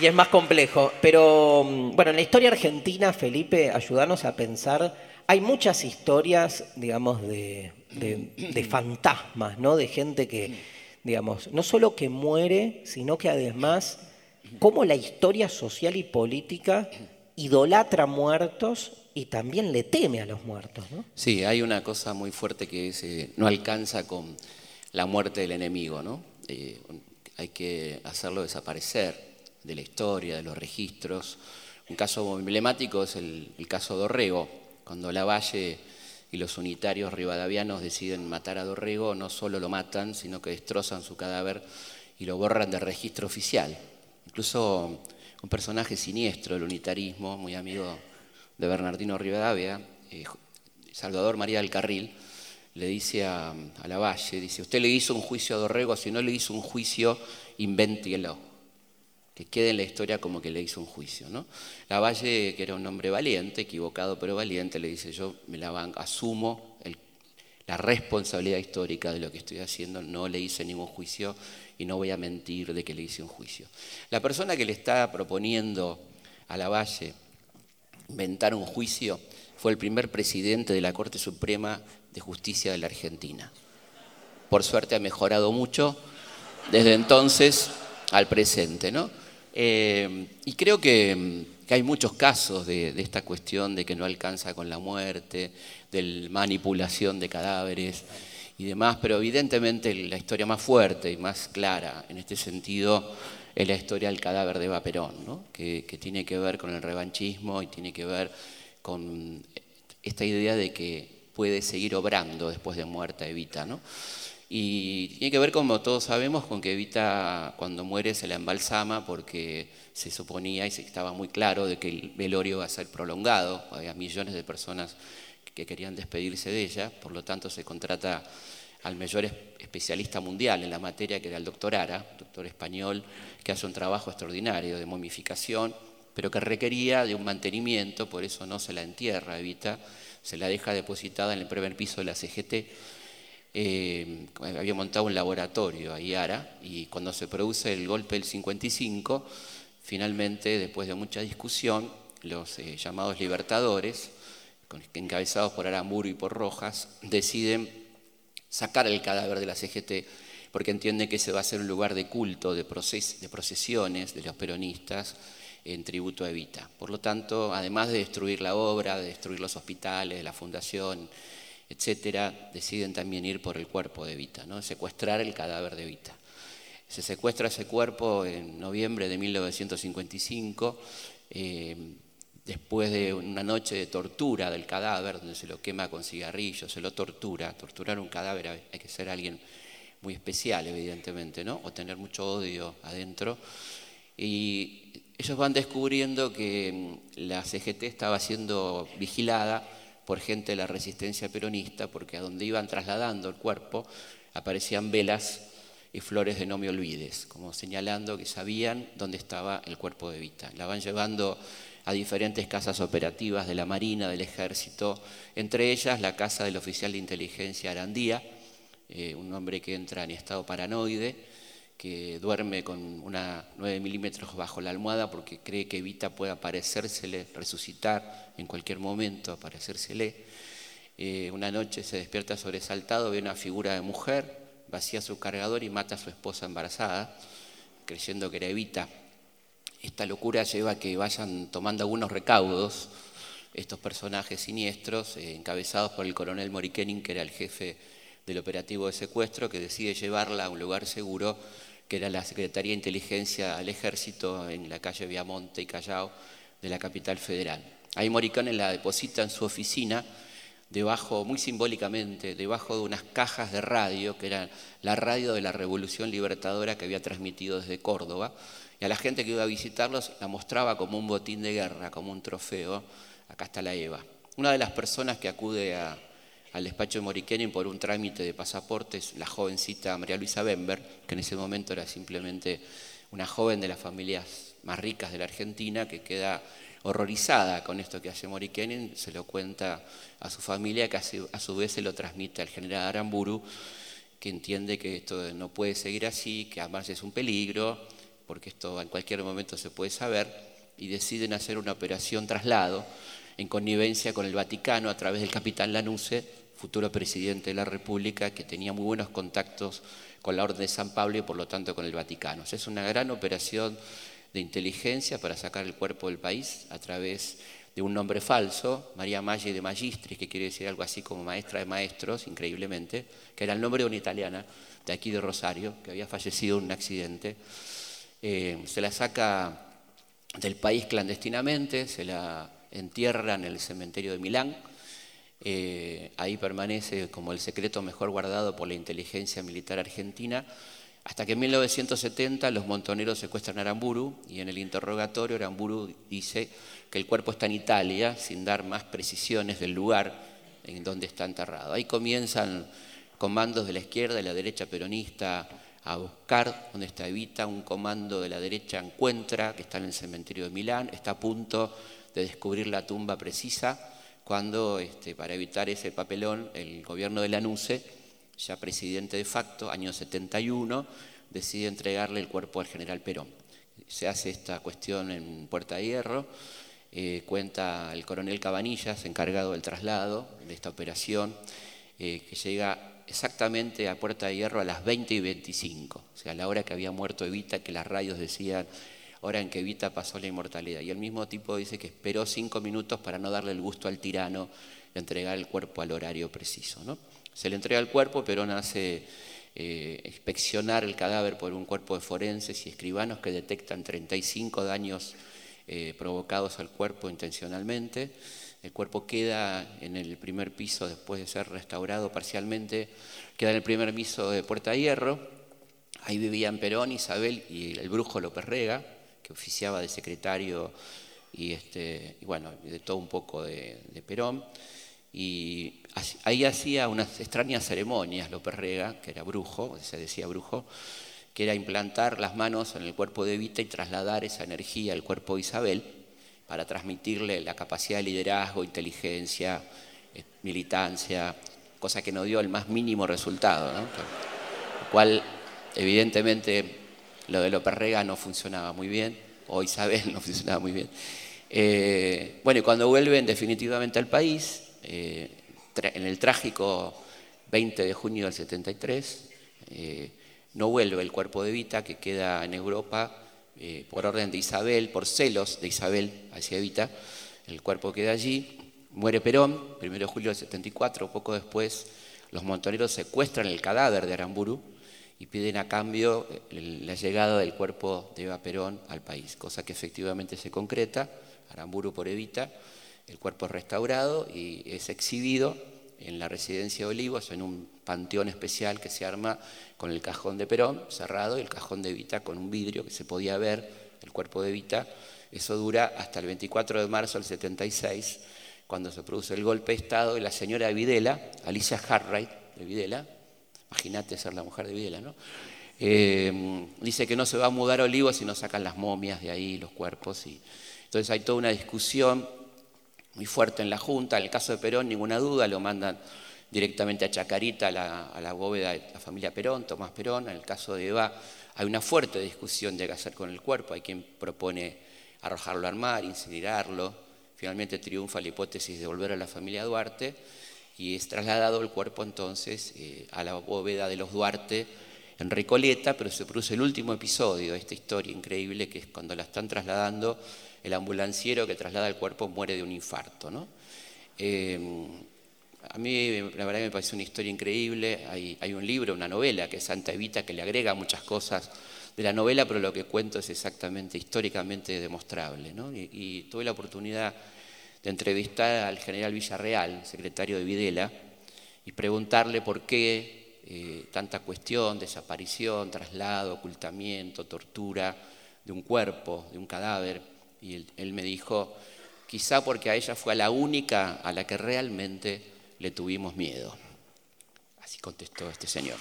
y es más complejo. Pero mm, bueno, en la historia argentina, Felipe, ayúdanos a pensar. Hay muchas historias, digamos, de, fantasmas, ¿no? De gente que, digamos, no solo que muere, sino que además, cómo la historia social y política idolatra muertos y también le teme a los muertos, ¿no? Sí, hay una cosa muy fuerte que es, eh, no alcanza con la muerte del enemigo, ¿no? Eh, hay que hacerlo desaparecer de la historia, de los registros. Un caso emblemático es el, caso Dorrego, cuando Lavalle y los unitarios rivadavianos deciden matar a Dorrego, no solo lo matan, sino que destrozan su cadáver y lo borran del registro oficial. Incluso un personaje siniestro del unitarismo, muy amigo de Bernardino Rivadavia, eh, Salvador María del Carril, le dice a, a Lavalle, dice, usted le hizo un juicio a Dorrego, si no le hizo un juicio, invéntelo. Que quede en la historia como que le hizo un juicio. ¿no? Lavalle, que era un hombre valiente, equivocado pero valiente, le dice, yo me la asumo el- la responsabilidad histórica de lo que estoy haciendo, no le hice ningún juicio y no voy a mentir de que le hice un juicio. La persona que le está proponiendo a Lavalle inventar un juicio fue el primer presidente de la Corte Suprema de Justicia de la Argentina. Por suerte ha mejorado mucho desde entonces al presente, ¿no? Eh, y creo que, hay muchos casos de, de esta cuestión de que no alcanza con la muerte, de manipulación de cadáveres y demás, pero evidentemente la historia más fuerte y más clara en este sentido es la historia del cadáver de Eva Perón, ¿no? que, que tiene que ver con el revanchismo y tiene que ver con esta idea de que puede seguir obrando después de muerta Evita. ¿no? Y tiene que ver, como todos sabemos, con que Evita cuando muere se la embalsama porque se suponía y se estaba muy claro de que el velorio iba a ser prolongado. Había millones de personas que querían despedirse de ella, por lo tanto se contrata al mayor es- especialista mundial en la materia, que era el doctor Ara, doctor español, que hace un trabajo extraordinario de momificación, pero que requería de un mantenimiento, por eso no se la entierra, Evita, se la deja depositada en el primer piso de la CGT. Eh, había montado un laboratorio ahí Ara, y cuando se produce el golpe del 55, finalmente, después de mucha discusión, los eh, llamados libertadores, encabezados por Aramburu y por Rojas, deciden sacar el cadáver de la CGT porque entienden que ese va a ser un lugar de culto, de, de procesiones de los peronistas en tributo a Evita. Por lo tanto, además de destruir la obra, de destruir los hospitales, la fundación, etcétera, deciden también ir por el cuerpo de Evita, ¿no? secuestrar el cadáver de Evita. Se secuestra ese cuerpo en noviembre de 1955, eh, después de una noche de tortura del cadáver, donde se lo quema con cigarrillos, se lo tortura. Torturar un cadáver hay hay que ser alguien muy especial, evidentemente, ¿no? o tener mucho odio adentro. Y ellos van descubriendo que mm, la CGT estaba siendo vigilada por gente de la resistencia peronista, porque a donde iban trasladando el cuerpo aparecían velas y flores de no me olvides, como señalando que sabían dónde estaba el cuerpo de Evita. La van llevando a diferentes casas operativas de la Marina, del Ejército, entre ellas la casa del oficial de inteligencia Arandía, eh, un hombre que entra en estado paranoide, que duerme con una 9 milímetros bajo la almohada porque cree que Evita puede aparecérsele, resucitar en cualquier momento, aparecérsele. Eh, una noche se despierta sobresaltado, ve una figura de mujer, vacía su cargador y mata a su esposa embarazada, creyendo que era Evita. Esta locura lleva a que vayan tomando algunos recaudos estos personajes siniestros, eh, encabezados por el coronel Morikenin, que era el jefe del operativo de secuestro, que decide llevarla a un lugar seguro, que era la Secretaría de Inteligencia al Ejército en la calle Viamonte y Callao de la capital federal. Ahí Morikenin la deposita en su oficina, debajo, muy simbólicamente, debajo de unas cajas de radio, que eran la radio de la Revolución Libertadora que había transmitido desde Córdoba, y a la gente que iba a visitarlos la mostraba como un botín de guerra, como un trofeo. Acá está la Eva. Una de las personas que acude a- al despacho de Morikenin por un trámite de pasaporte es la jovencita María Luisa Bember, que en ese momento era simplemente una joven de las familias más ricas de la Argentina, que queda horrorizada con esto que hace Morikenin, se lo cuenta a su familia, que a su vez se lo transmite al general Aramburu, que entiende que esto no puede seguir así, que además es un peligro, porque esto en cualquier momento se puede saber, y deciden hacer una operación traslado en connivencia con el Vaticano a través del capitán Lanuse, futuro presidente de la República, que tenía muy buenos contactos con la Orden de San Pablo y por lo tanto con el Vaticano. es una gran operación de inteligencia para sacar el cuerpo del país a través de un nombre falso, María Maggi de Magistris, que quiere decir algo así como maestra de maestros, increíblemente, que era el nombre de una italiana de aquí de Rosario, que había fallecido en un accidente. Eh, se la saca del país clandestinamente, se la entierra en el cementerio de Milán. Eh, ahí permanece como el secreto mejor guardado por la inteligencia militar argentina, hasta que en 1970 los montoneros secuestran a Aramburu y en el interrogatorio Aramburu dice que el cuerpo está en Italia, sin dar más precisiones del lugar en donde está enterrado. Ahí comienzan comandos de la izquierda y la derecha peronista a buscar dónde está Evita, un comando de la derecha encuentra que está en el cementerio de Milán, está a punto de descubrir la tumba precisa, cuando este, para evitar ese papelón el gobierno de Lanuse, ya presidente de facto, año 71, decide entregarle el cuerpo al general Perón. Se hace esta cuestión en Puerta de Hierro, eh, cuenta el coronel Cabanillas, encargado del traslado de esta operación, eh, que llega exactamente a Puerta de Hierro a las 20 y 25, o sea, a la hora que había muerto Evita, que las radios decían, hora en que Evita pasó la inmortalidad. Y el mismo tipo dice que esperó cinco minutos para no darle el gusto al tirano de entregar el cuerpo al horario preciso. ¿no? Se le entrega el cuerpo, Perón hace eh, inspeccionar el cadáver por un cuerpo de forenses y escribanos que detectan 35 daños eh, provocados al cuerpo intencionalmente. El cuerpo queda en el primer piso después de ser restaurado parcialmente, queda en el primer piso de Puerta Hierro. Ahí vivían Perón, Isabel y el brujo López Rega, que oficiaba de secretario y, este, bueno, de todo un poco de, Perón. Y ahí hacía unas extrañas ceremonias López Rega, que era brujo, se decía brujo, que era implantar las manos en el cuerpo de Evita y trasladar esa energía al cuerpo de Isabel para transmitirle la capacidad de liderazgo, inteligencia, eh, militancia, cosa que no dio el más mínimo resultado, ¿no? lo cual evidentemente lo de López Rega no funcionaba muy bien, o Isabel no funcionaba muy bien. Eh, bueno, y cuando vuelven definitivamente al país, eh, en el trágico 20 de junio del 73, no vuelve el cuerpo de Vita, que queda en Europa eh, por orden de Isabel, por celos de Isabel hacia Evita, el cuerpo queda allí, muere Perón, 1 de julio del 74, poco después los montoneros secuestran el cadáver de Aramburu y piden a cambio la llegada del cuerpo de Eva Perón al país, cosa que efectivamente se concreta, Aramburu por Evita, el cuerpo es restaurado y es exhibido en la residencia de Olivos, en un panteón especial que se arma con el cajón de Perón cerrado y el cajón de Evita con un vidrio que se podía ver, el cuerpo de Evita. Eso dura hasta el 24 de marzo del 76, cuando se produce el golpe de Estado y la señora de Videla, Alicia Hartwright de Videla, imagínate ser la mujer de Videla, ¿no? Eh, dice que no se va a mudar a Olivos si no sacan las momias de ahí, los cuerpos. Y... Entonces hay toda una discusión muy fuerte en la Junta. En el caso de Perón, ninguna duda, lo mandan directamente a Chacarita, a la, bóveda de la familia Perón, Tomás Perón. En el caso de Eva, hay una fuerte discusión de qué hacer con el cuerpo. Hay quien propone arrojarlo al mar, incinerarlo. Finalmente triunfa la hipótesis de volver a la familia Duarte y es trasladado el cuerpo entonces eh, a la bóveda de los Duarte en Recoleta, pero se produce el último episodio de esta historia increíble que es cuando la están trasladando el ambulanciero que traslada el cuerpo muere de un infarto. ¿no? Eh, a mí la verdad me parece una historia increíble. Hay, un libro, una novela que es Santa Evita, que le agrega muchas cosas de la novela, pero lo que cuento es exactamente históricamente demostrable. ¿no? Y, tuve la oportunidad de entrevistar al general Villarreal, secretario de Videla, y preguntarle por qué eh, tanta cuestión, desaparición, traslado, ocultamiento, tortura de un cuerpo, de un cadáver y él, me dijo, quizá porque a ella fue la única a la que realmente le tuvimos miedo. Así contestó este señor.